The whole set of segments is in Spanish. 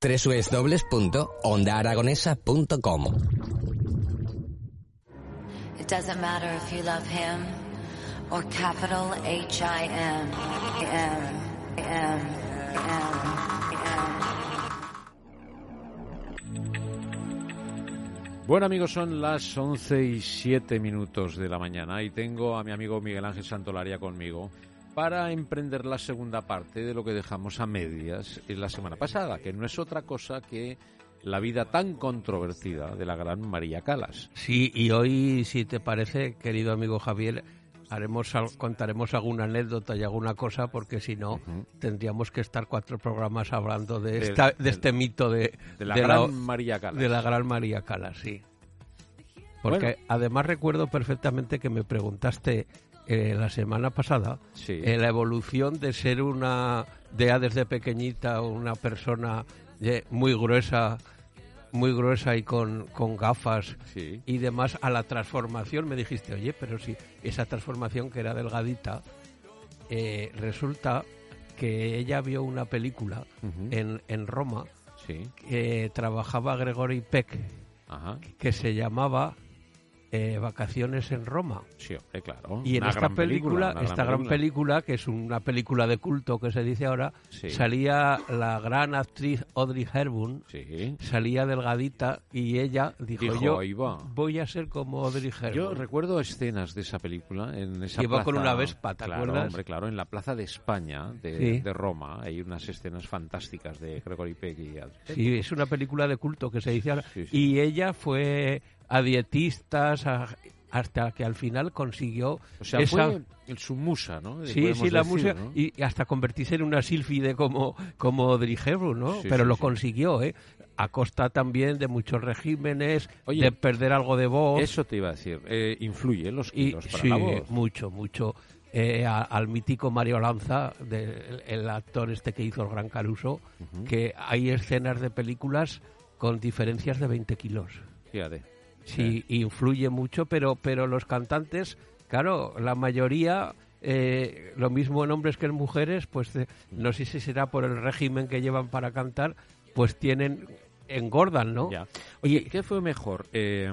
www.ondaaragonesa.com It doesn't matter if you love him or capital H I M M M M. Bueno amigos, son las 11 y 7 minutos de la mañana y tengo a mi amigo Miguel Ángel Santolaria conmigo para emprender la segunda parte de lo que dejamos a medias en la semana pasada, que no es otra cosa que la vida tan controvertida de la gran María Calas. Sí, y hoy, si te parece, querido amigo Javier, haremos contaremos alguna anécdota y alguna cosa, porque si no, tendríamos que estar cuatro programas hablando de, esta, este mito de, la gran María Calas. De la gran María Calas, sí. Porque Bueno. además recuerdo perfectamente que me preguntaste eh, la semana pasada Sí. eh, la evolución de ser una, de ya desde pequeñita, una persona eh, muy gruesa, muy gruesa y con, con gafas Sí. y demás a la transformación. Me dijiste, oye, pero si esa transformación que era delgadita, resulta que ella vio una película en, en Roma Sí. que trabajaba Gregory Peck, Ajá. que se llamaba eh, Vacaciones en Roma. Sí, hombre, claro. Y en Una esta gran película, esta gran película, que es una película de culto que se dice ahora, Sí. salía la gran actriz Audrey Hepburn, Sí. salía delgadita y ella dijo, Dijo, yo voy a ser como Audrey Hepburn. Yo recuerdo escenas de esa película en esa Iba con plaza- una Vespa, ¿te claro, acuerdas? hombre, claro, en la plaza de España de, Sí. de Roma hay unas escenas fantásticas de Gregory Peck y Al- Sí, es una película de culto que se dice ahora. Y ella fue a dietistas a- hasta que al final consiguió O sea, esa... fue el, su musa, ¿no? Sí, sí, la decir. ¿no? Y hasta convertirse en una sílfide como, como Hepburn, ¿no? Sí, Pero sí, lo sí. consiguió, ¿eh? A costa también de muchos regímenes, Oye, de perder algo de voz. Eso te iba a decir. Eh, influye los y, kilos para sí, la voz. mucho, mucho. Eh, a- al mítico Mario Lanza, de- el, el actor este que hizo el Gran Caruso, que hay escenas de películas con diferencias de 20 kilos. Fíjate. Sí, influye mucho, pero, pero los cantantes, claro, la mayoría, eh, lo mismo en hombres que en mujeres, pues eh, no sé si será por el régimen que llevan para cantar, pues tienen, engordan, ¿no? Ya. Oye, ¿qué fue mejor, eh,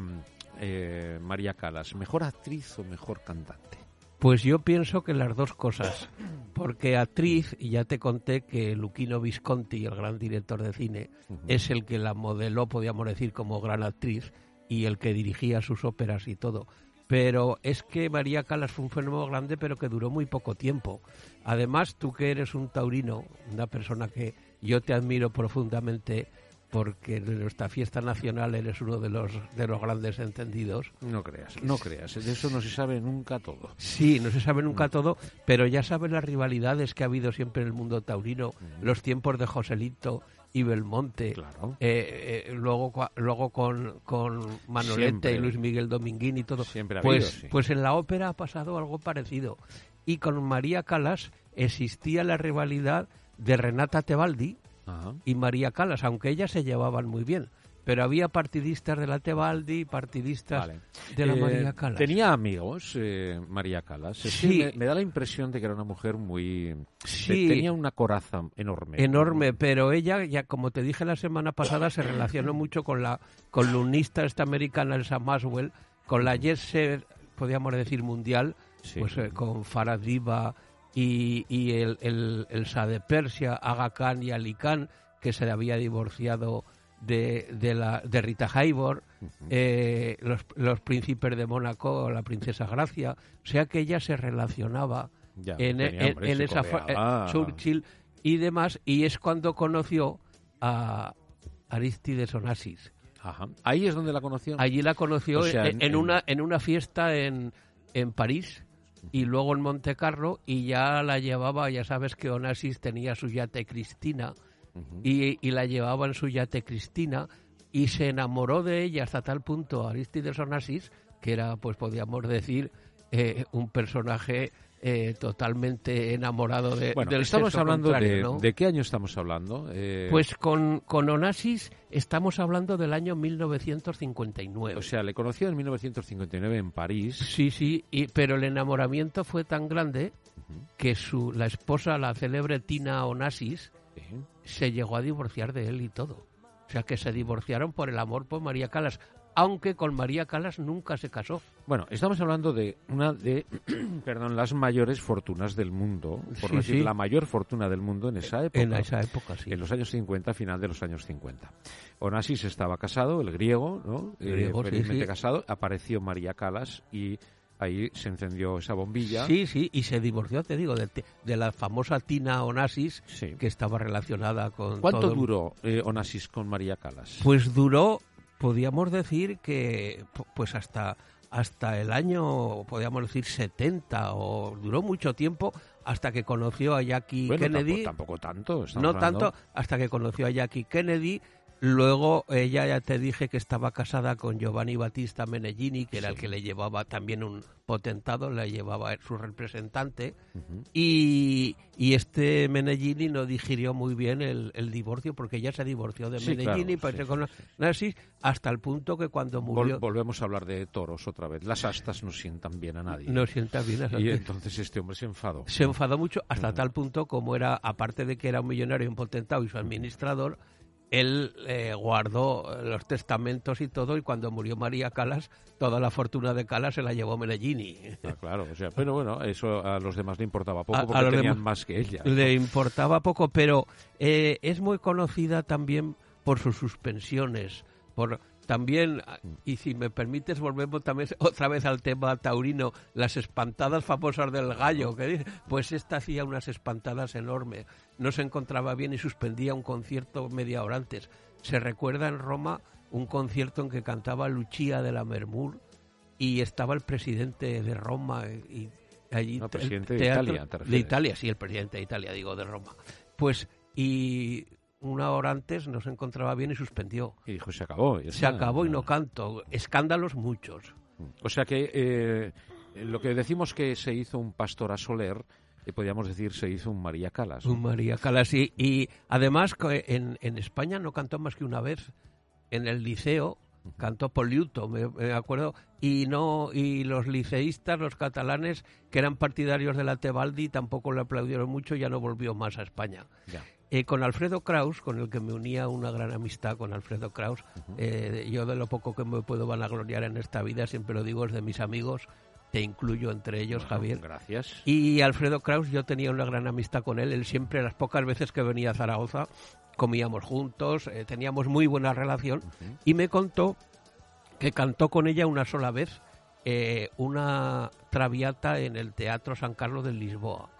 eh, María Calas? ¿Mejor actriz o mejor cantante? Pues yo pienso que las dos cosas, porque actriz, y ya te conté que Luquino Visconti, el gran director de cine, es el que la modeló, podríamos decir, como gran actriz y el que dirigía sus óperas y todo. Pero es que María Calas fue un fenómeno grande, pero que duró muy poco tiempo. Además, tú que eres un taurino, una persona que yo te admiro profundamente, porque de nuestra fiesta nacional eres uno de los, de los grandes entendidos. No creas, no creas. De eso no se sabe nunca todo. Sí, no se sabe nunca todo, pero ya sabes las rivalidades que ha habido siempre en el mundo taurino, los tiempos de Joselito y Belmonte, Claro. eh, eh, luego, luego con, con Manolete Siempre. y Luis Miguel Dominguín y todo. Siempre ha pues, habido, sí. pues en la ópera ha pasado algo parecido. Y con María Calas existía la rivalidad de Renata Tebaldi Ajá. y María Calas, aunque ellas se llevaban muy bien. Pero había partidistas de la Tebaldi y partidistas Vale. de la Eh, María Calas. Tenía amigos, eh, María Calas. Sí. me, me da la impresión de que era una mujer muy... Sí. Tenía una coraza enorme. enorme, pero ella, ya como te dije la semana pasada, se relacionó mucho con la columnista esta americana Elsa Maswell, con la set, podríamos decir mundial, Sí. pues eh, con Farah Diva y, y el, el, el Shah de Persia, Aga Khan y Ali Khan, que se le había divorciado de, de, la, de Rita Hayworth, eh, los, los príncipes de Mónaco, la princesa Gracia, o sea que ella se relacionaba Ya, en, tenía, en- esa eh, Churchill y demás, y es cuando conoció a Aristides Onassis. Ajá. Ahí es donde la conoció. Allí la conoció O sea, en en- una, en una fiesta en, en París y luego en Monte Carlo y ya la llevaba, ya sabes que Onassis tenía su yate Cristina y, y la llevaba en su yate Cristina y se enamoró de ella hasta tal punto Aristides Onassis, que era, pues podríamos decir, eh, un personaje eh, totalmente enamorado de, Bueno, del estamos hablando de, ¿no? ¿de qué año estamos hablando? Eh, Pues con, con Onassis estamos hablando del año 1959. o sea, le conoció en 1959 en París. sí, sí, y, pero el enamoramiento fue tan grande que su, la esposa, la célebre Tina Onassis, Se llegó a divorciar de él y todo. O sea, que se divorciaron por el amor por María Calas, aunque con María Calas nunca se casó. Bueno, estamos hablando de una de, perdón, las mayores fortunas del mundo, por Sí, decir sí. la mayor fortuna del mundo en esa época. En esa época, sí. En los años 50, final de los años 50. Onassis estaba casado, el griego, ¿no? Eh, Griego, felizmente sí. casado. Apareció María Calas y ahí se encendió esa bombilla. Sí, sí, y se divorció, te digo, de, de la famosa Tina Onassis, Sí. que estaba relacionada con ¿Cuánto todo duró eh, Onassis con María Calas? Pues duró, podríamos decir que, pu- pues hasta hasta el año, podríamos decir 70 o duró mucho tiempo hasta que conoció a Jackie Bueno, Kennedy. Tampoco, tampoco tanto. no hablando- tanto hasta que conoció a Jackie Kennedy. Luego ella ya te dije que estaba casada con Giovanni Battista Menegini, que era el que le llevaba también un potentado, le llevaba su representante. Y, y este Menegini no digirió muy bien el, el divorcio porque ella se divorció de Sí, Menegini claro, sí, cono- Narcis, hasta el punto que cuando Vol- murió volvemos a hablar de toros otra vez. Las astas no sientan bien a nadie. no sienta bien a y entonces este hombre se enfadó. se enfadó mucho hasta tal punto como era, aparte de que era un millonario, un potentado y su administrador, él eh, guardó los testamentos y todo y cuando murió María Calas, toda la fortuna de Calas se la llevó Menegini. Ah, claro, o sea, pero bueno, eso a los demás le importaba poco A- a porque los tenían más que ella. Le importaba poco, pero eh, es muy conocida también por sus suspensiones, por también, y si me permites, volvemos también otra vez al tema taurino, las espantadas famosas del gallo, que dice, pues esta hacía unas espantadas enormes, no se encontraba bien y suspendía un concierto media hora antes. Se recuerda en Roma un concierto en que cantaba Lucia de la Mermur y estaba el presidente de Roma y allí No, el presidente de teatro- Italia, ¿te de? Italia, sí, el presidente de Italia, digo, de Roma. Pues, y una hora antes no se encontraba bien y suspendió. Y dijo, se acabó. Se está. acabó y no canto. Escándalos muchos. O sea que eh, lo que decimos que se hizo un pastor a Soler, eh, podríamos decir se hizo un María Calas. ¿no? Un María Calas. Y, y además co- en, en España no cantó más que una vez. En el liceo cantó Poliuto, me, me acuerdo. Y no y los liceístas, los catalanes, que eran partidarios de la Tebaldi, tampoco le aplaudieron mucho, ya no volvió más a España. Ya. Eh, con Alfredo Kraus, con el que me unía una gran amistad con Alfredo Kraus, eh, yo de lo poco que me puedo vanagloriar en esta vida, siempre lo digo, es de mis amigos, te incluyo entre ellos, Bueno, Javier. Gracias. Y Alfredo Kraus, yo tenía una gran amistad con él, él siempre, las pocas veces que venía a Zaragoza, comíamos juntos, eh, teníamos muy buena relación, y me contó que cantó con ella una sola vez eh, una traviata en el Teatro San Carlos de Lisboa.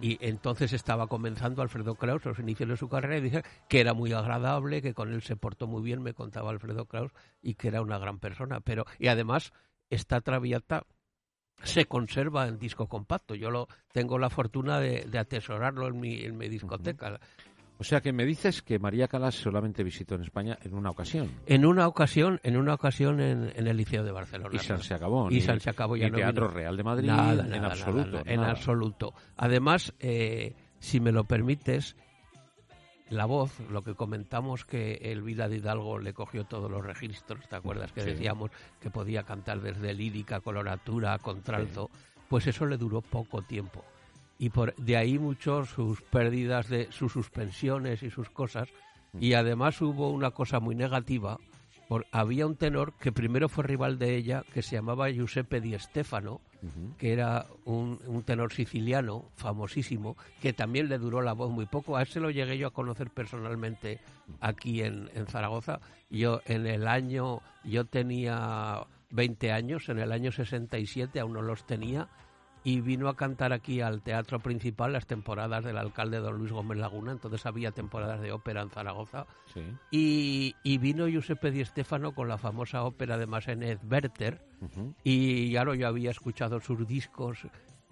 Y entonces estaba comenzando Alfredo Kraus, los inicios de su carrera, y dice que era muy agradable, que con él se portó muy bien, me contaba Alfredo Kraus, y que era una gran persona. Pero, y además, esta traviata se conserva en disco compacto. Yo lo tengo la fortuna de, de atesorarlo en mi, en mi discoteca. O sea que me dices que María Calas solamente visitó en España en una ocasión. En una ocasión, en una ocasión en, en el Liceo de Barcelona. Y San se acabó. Y San se acabó, ya ni no Teatro vino. Real de Madrid, Nada, en nada, absoluto. nada, en absoluto. Además, eh, si me lo permites, la voz, lo que comentamos que Elvira de Hidalgo le cogió todos los registros, ¿te acuerdas que Sí. decíamos que podía cantar desde lírica, coloratura, contralto? Pues eso le duró poco tiempo. Y por de ahí mucho sus pérdidas de sus suspensiones y sus cosas. Y además hubo una cosa muy negativa. Por, había un tenor que primero fue rival de ella, que se llamaba Giuseppe Di Stefano, Ujú. que era un, un tenor siciliano famosísimo, que también le duró la voz muy poco. A ese lo llegué yo a conocer personalmente aquí en, en Zaragoza. Yo en el año, yo tenía 20 años, en el año 67 aún no los tenía, y vino a cantar aquí al Teatro Principal las temporadas del alcalde don Luis Gómez Laguna, entonces había temporadas de ópera en Zaragoza, Sí. y, y vino Giuseppe Di Stefano con la famosa ópera de Massenet Werther, Ujú. y claro, yo había escuchado sus discos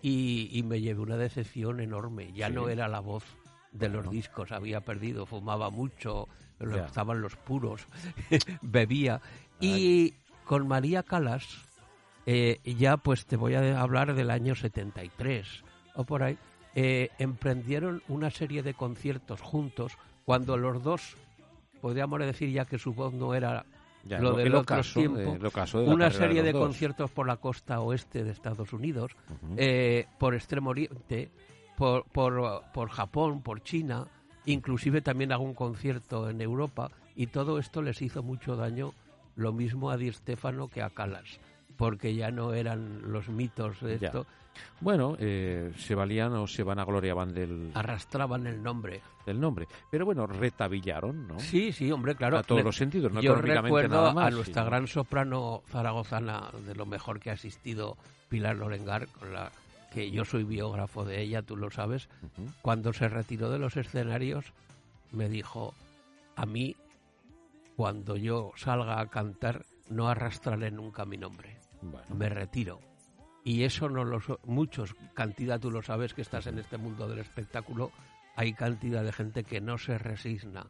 y, y me llevé una decepción enorme. Ya Sí. no era la voz de los discos, había perdido, fumaba mucho, lo- Ya. estaban los puros, bebía. Y con María Calas, eh, ya pues te voy a hablar del año 73 o por ahí, eh, emprendieron una serie de conciertos juntos cuando los dos, podríamos decir ya que su voz no era Ya, lo lo- del el otro tiempo, eh, el ocaso de una carrera de serie los de conciertos por la costa oeste de Estados Unidos, eh, por Extremo Oriente, por, por, por Japón, por China, inclusive también algún concierto en Europa, y todo esto les hizo mucho daño, lo mismo a Di Stefano que a Calas, porque ya no eran los mitos de Ya. esto, Bueno, eh, se valían o se vanagloriaban del, arrastraban el nombre. del nombre. Pero bueno, retabillaron, ¿no? Sí, sí, hombre, claro. A todos Le- los sentidos, no Yo recuerdo nada más. a nuestra sino- gran soprano zaragozana, de lo mejor que ha asistido Pilar Lorengar, con la que yo soy biógrafo de ella, tú lo sabes, cuando se retiró de los escenarios, me dijo, a mí, cuando yo salga a cantar, no arrastraré nunca mi nombre, Bueno, me retiro. Y eso no lo so- muchos, cantidad, tú lo sabes que estás en este mundo del espectáculo, hay cantidad de gente que no se resigna.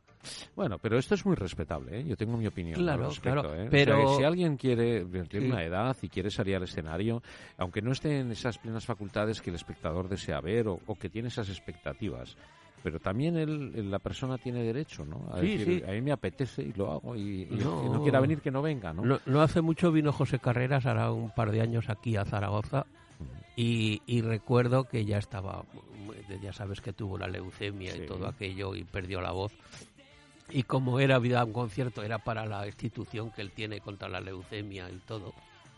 Bueno, pero esto es muy respetable, ¿eh? Yo tengo mi opinión Claro, respecto, claro, ¿eh? O pero- sea, si alguien quiere, tiene Sí. una edad y quiere salir al escenario, aunque no esté en esas plenas facultades que el espectador desea ver o, o que tiene esas expectativas, pero también él, la persona tiene derecho, ¿no? A Sí, decir, sí. a mí me apetece y lo hago y, y No. el que no quiera venir que no venga, ¿no? No, no hace mucho vino José Carreras, hará un par de años aquí a Zaragoza, y, y recuerdo que ya estaba, ya sabes que tuvo la leucemia Sí. y todo aquello y perdió la voz. Y como era vida un concierto, era para la institución que él tiene contra la leucemia y todo.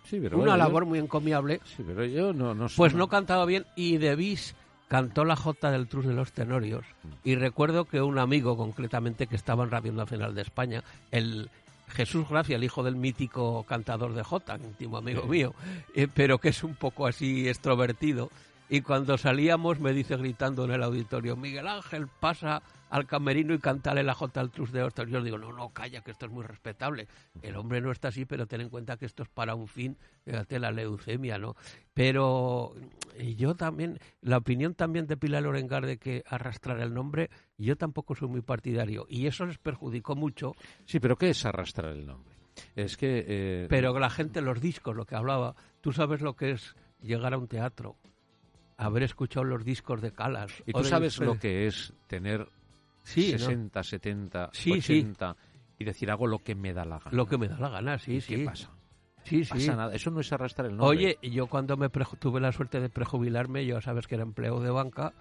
Sí, pero Una bueno, yo- labor muy encomiable. Sí, pero yo no, no sé. Pues no cantaba bien y De Bis cantó la Jota del Trus de los Tenorios y recuerdo que un amigo concretamente que estaba en Radio Nacional de España, el Jesús Gracia, el hijo del mítico cantador de Jota, íntimo amigo mío, eh, pero que es un poco así extrovertido, y cuando salíamos me dice gritando en el auditorio, Miguel Ángel, pasa al camerino y cántale la Jota al Trus de Tenorios. Yo digo, no, no, calla, que esto es muy respetable. El hombre no está así, pero ten en cuenta que esto es para un fin, fíjate, la leucemia, ¿no? Pero yo también, la opinión también de Pilar Lorengar de que arrastrar el nombre, yo tampoco soy muy partidario. Y eso les perjudicó mucho, Sí, pero ¿qué es arrastrar el nombre? Es que... eh, pero la gente, los discos, lo que hablaba, tú sabes lo que es llegar a un teatro, haber escuchado los discos de Calas. Y tú sabes lo que es tener Sí, ¿no? 60, 70, Sí, sí. 80 y decir hago lo que me da la gana. Lo que me da la gana, sí, ¿Y sí. ¿Qué pasa? Sí, sí. Pasa nada. Eso no es arrastrar el nombre. Oye, yo cuando me tuve la suerte de prejubilarme, yo sabes que era empleo de banca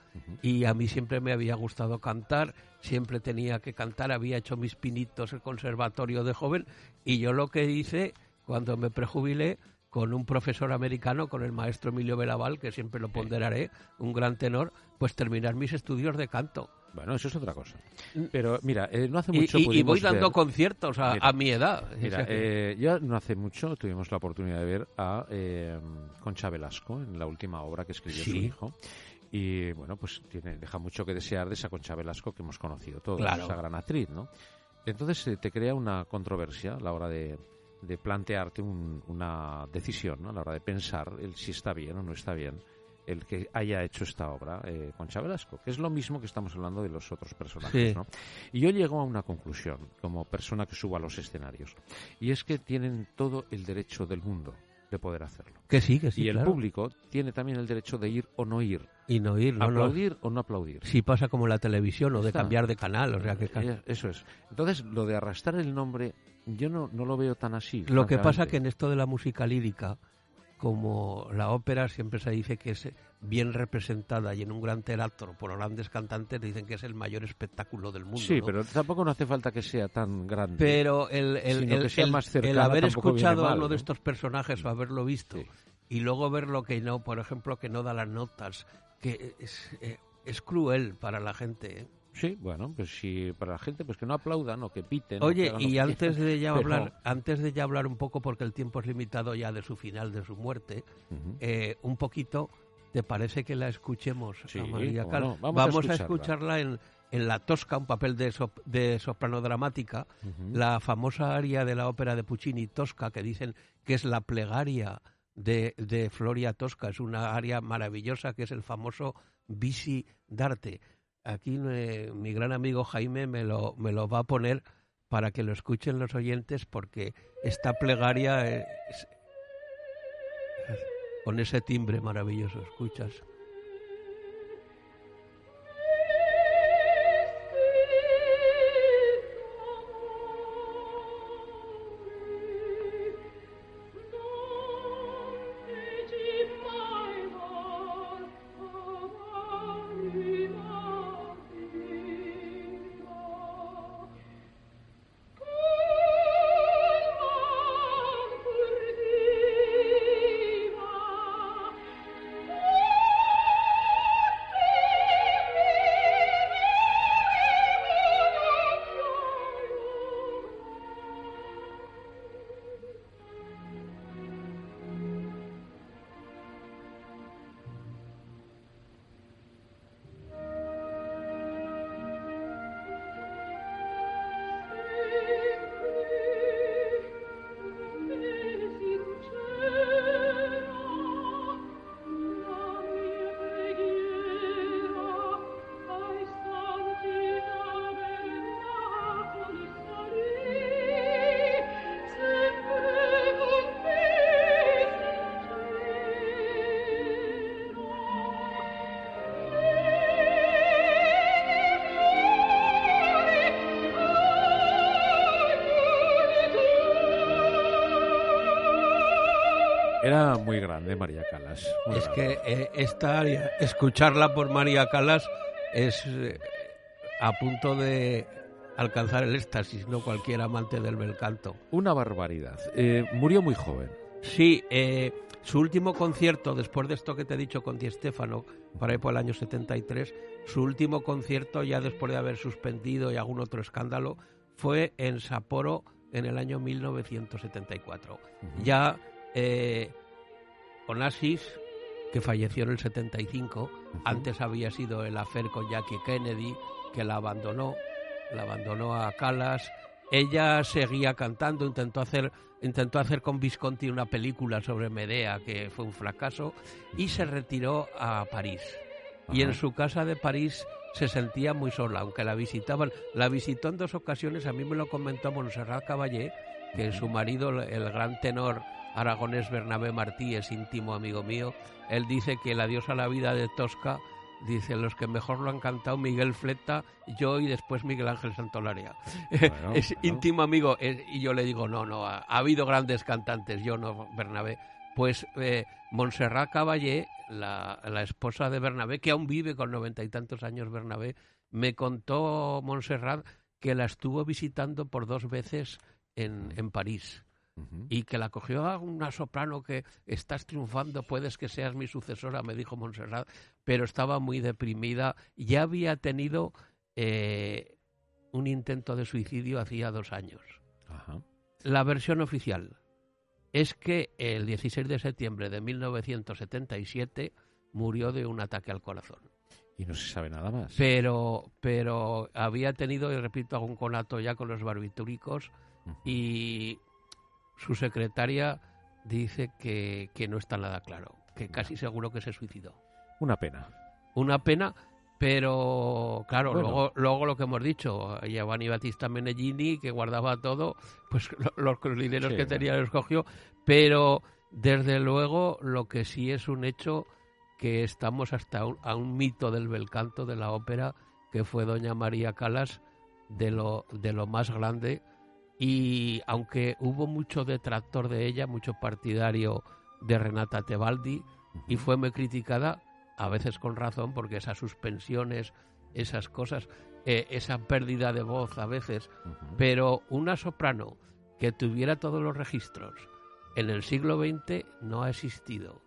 y a mí siempre me había gustado cantar, siempre tenía que cantar, había hecho mis pinitos el conservatorio de joven y yo lo que hice cuando me prejubilé con un profesor americano, con el maestro Emilio Belaval, que siempre lo ponderaré, un gran tenor, pues terminar mis estudios de canto. Bueno, eso es otra cosa. Pero mira, eh, no hace mucho y- y pudimos voy dando ver- conciertos a, Mira, a mi edad. Mira, eh, ya no hace mucho tuvimos la oportunidad de ver a eh, Concha Velasco en la última obra que escribió su hijo. Y bueno, pues tiene, deja mucho que desear de esa Concha Velasco que hemos conocido todos, Claro. esa gran actriz, ¿no? Entonces eh, te crea una controversia a la hora de, de plantearte un- una decisión, ¿no? a la hora de pensar el si está bien o no está bien el que haya hecho esta obra eh, Concha Velasco, que es lo mismo que estamos hablando de los otros personajes, Sí. ¿no? Y yo llego a una conclusión como persona que subo a los escenarios, y es que tienen todo el derecho del mundo de poder hacerlo. que sí, que sí. y el claro. público tiene también el derecho de ir o no ir, Y no ir, no, no. aplaudir o no aplaudir. Si pasa como la televisión o de cambiar de canal, o sea que Eh, Eso es. Entonces, lo de arrastrar el nombre, yo no, no lo veo tan así. Lo que pasa que en esto de la música lírica, como la ópera siempre se dice que es bien representada y en un gran teatro por grandes cantantes dicen que es el mayor espectáculo del mundo. Sí, ¿no? pero tampoco no hace falta que sea tan grande. Pero el, el, el- el- más el cercana haber escuchado mal, a uno de estos personajes o haberlo visto Sí. y luego ver lo que no, por ejemplo, que no da las notas, que es, eh, es cruel para la gente. ¿eh? Sí, bueno, pues si para la gente, pues que no aplaudan o que piten. que Oye, y antes de ya Pero- hablar, antes de ya hablar un poco, porque el tiempo es limitado ya de su final, de su muerte, eh, un poquito, ¿te parece que la escuchemos Sí, a María Cal? no. Vamos a escucharla. escucharla en, en La Tosca, un papel de, sop- de soprano dramática, la famosa aria de la ópera de Puccini, Tosca, que dicen que es la plegaria de, de Floria Tosca, es una aria maravillosa que es el famoso Visi d'arte. Aquí eh, mi gran amigo Jaime me lo, me lo va a poner para que lo escuchen los oyentes porque esta plegaria es, con ese timbre maravilloso, escuchas. Era muy grande María Calas. es que eh, esta área, escucharla por María Calas es eh, a punto de alcanzar el éxtasis, no cualquier amante del bel canto. Una barbaridad. Eh, murió muy joven. Sí, su último concierto, después de esto que te he dicho con Di Stefano, para ahí por el año 73, su último concierto, ya después de haber suspendido y algún otro escándalo, fue en Sapporo en el año 1974. Ya eh, Onassis, que falleció en el 75, antes había sido el afer con Jackie Kennedy, que la abandonó, la abandonó a Calas. Ella seguía cantando, intentó hacer, intentó hacer con Visconti una película sobre Medea, que fue un fracaso, y se retiró a París. Y en su casa de París se sentía muy sola, aunque la visitaban. La visitó en dos ocasiones, a mí me lo comentó Montserrat Caballé, que su marido, el gran tenor aragonés Bernabé Martí es íntimo amigo mío. Él dice que el adiós a la vida de Tosca, dice, los que mejor lo han cantado Miguel Fleta, yo y después Miguel Ángel Santolaria. es íntimo amigo. y yo le digo, no, no, ha, habido grandes cantantes, yo no, Bernabé. Pues eh, Montserrat Caballé, la, esposa de Bernabé, que aún vive con noventa y tantos años Bernabé, me contó Montserrat que la estuvo visitando por dos veces en, en París y que la cogió a una soprano que estás triunfando, puedes que seas mi sucesora, me dijo Montserrat, pero estaba muy deprimida. Ya había tenido eh, un intento de suicidio hacía dos años. La versión oficial es que el 16 de septiembre de 1977 murió de un ataque al corazón. Y no se sabe nada más. Pero, pero había tenido, y repito, algún conato ya con los barbitúricos y su secretaria dice que, no está nada claro, que casi seguro que se suicidó. Una pena. Una pena, pero claro, luego, luego lo que hemos dicho, Giovanni Battista Menellini, que guardaba todo, pues los, dineros que tenía los cogió, pero desde luego lo que sí es un hecho que estamos hasta a un mito del bel canto de la ópera, que fue doña María Calas, de lo, de lo más grande y aunque hubo mucho detractor de ella, mucho partidario de Renata Tebaldi, y fue muy criticada, a veces con razón, porque esas suspensiones, esas cosas, eh, esa pérdida de voz a veces, pero una soprano que tuviera todos los registros en el siglo XX no ha existido.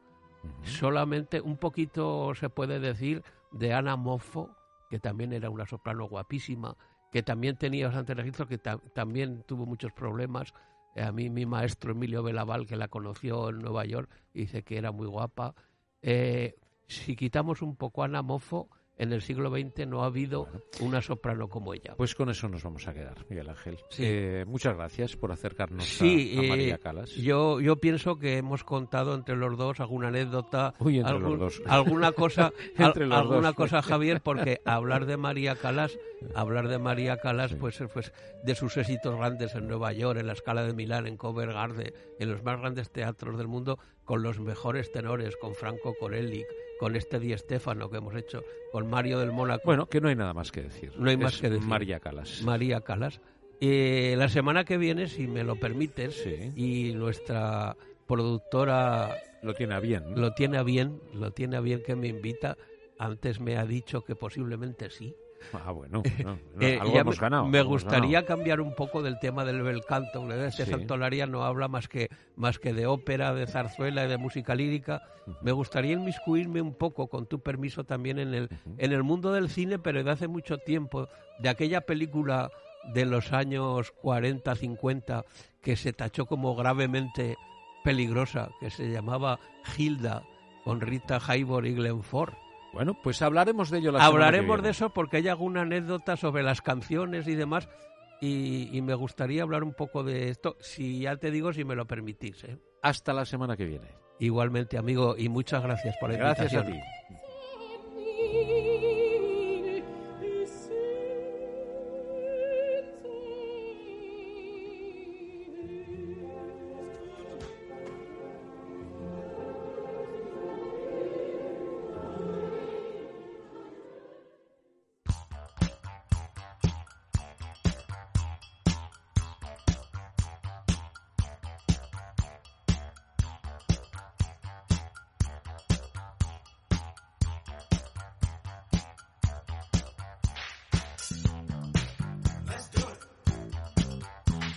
Solamente un poquito se puede decir de Ana Moffo, que también era una soprano guapísima, que también tenía bastante registro, que también tuvo muchos problemas. a mí mi maestro Emilio Belaval, que la conoció en Nueva York, dice que era muy guapa. Eh, si quitamos un poco a Ana Mofo, en el siglo XX no ha habido una soprano como ella. Pues con eso nos vamos a quedar, Miguel Ángel. Sí. Eh, muchas gracias por acercarnos Sí, a, a eh, María Calas. Yo, yo pienso que hemos contado entre los dos alguna anécdota, Uy, entre algún- los dos. alguna cosa, al- Entre los alguna dos. cosa, Javier, porque hablar de María Calas, hablar de María Calas, Sí. pues, pues de sus éxitos grandes en Nueva York, en la Scala de Milán, en Covent Garden, en los más grandes teatros del mundo, con los mejores tenores, con Franco Corelli, con este Di Stefano que hemos hecho, con Mario del Mónaco. Bueno, que no hay nada más que decir. No hay más Es que decir. María Calas. María Calas. Eh, la semana que viene, si me lo permites, Sí. y nuestra productora Lo tiene a bien. lo tiene a bien, lo tiene a bien que me invita. Antes me ha dicho que posiblemente sí. Ah, bueno. no, no, Eh, algo ya hemos me, ganado. me gustaría ganado. cambiar un poco del tema del bel canto. Este Sí. Santolaria no habla más que, más que de ópera, de zarzuela y de música lírica. Me gustaría inmiscuirme un poco, con tu permiso, también en el, en el mundo del cine, pero de hace mucho tiempo, de aquella película de los años 40, 50, que se tachó como gravemente peligrosa, que se llamaba Hilda, con Rita Hayworth y Glenn Ford. Bueno, pues hablaremos de ello la Hablaremos de eso porque hay alguna anécdota sobre las canciones y demás. Y, y me gustaría hablar un poco de esto, si ya te digo, si me lo permitís. ¿eh? Hasta la semana que viene. Igualmente, amigo, y muchas gracias por la Gracias a invitación. ti.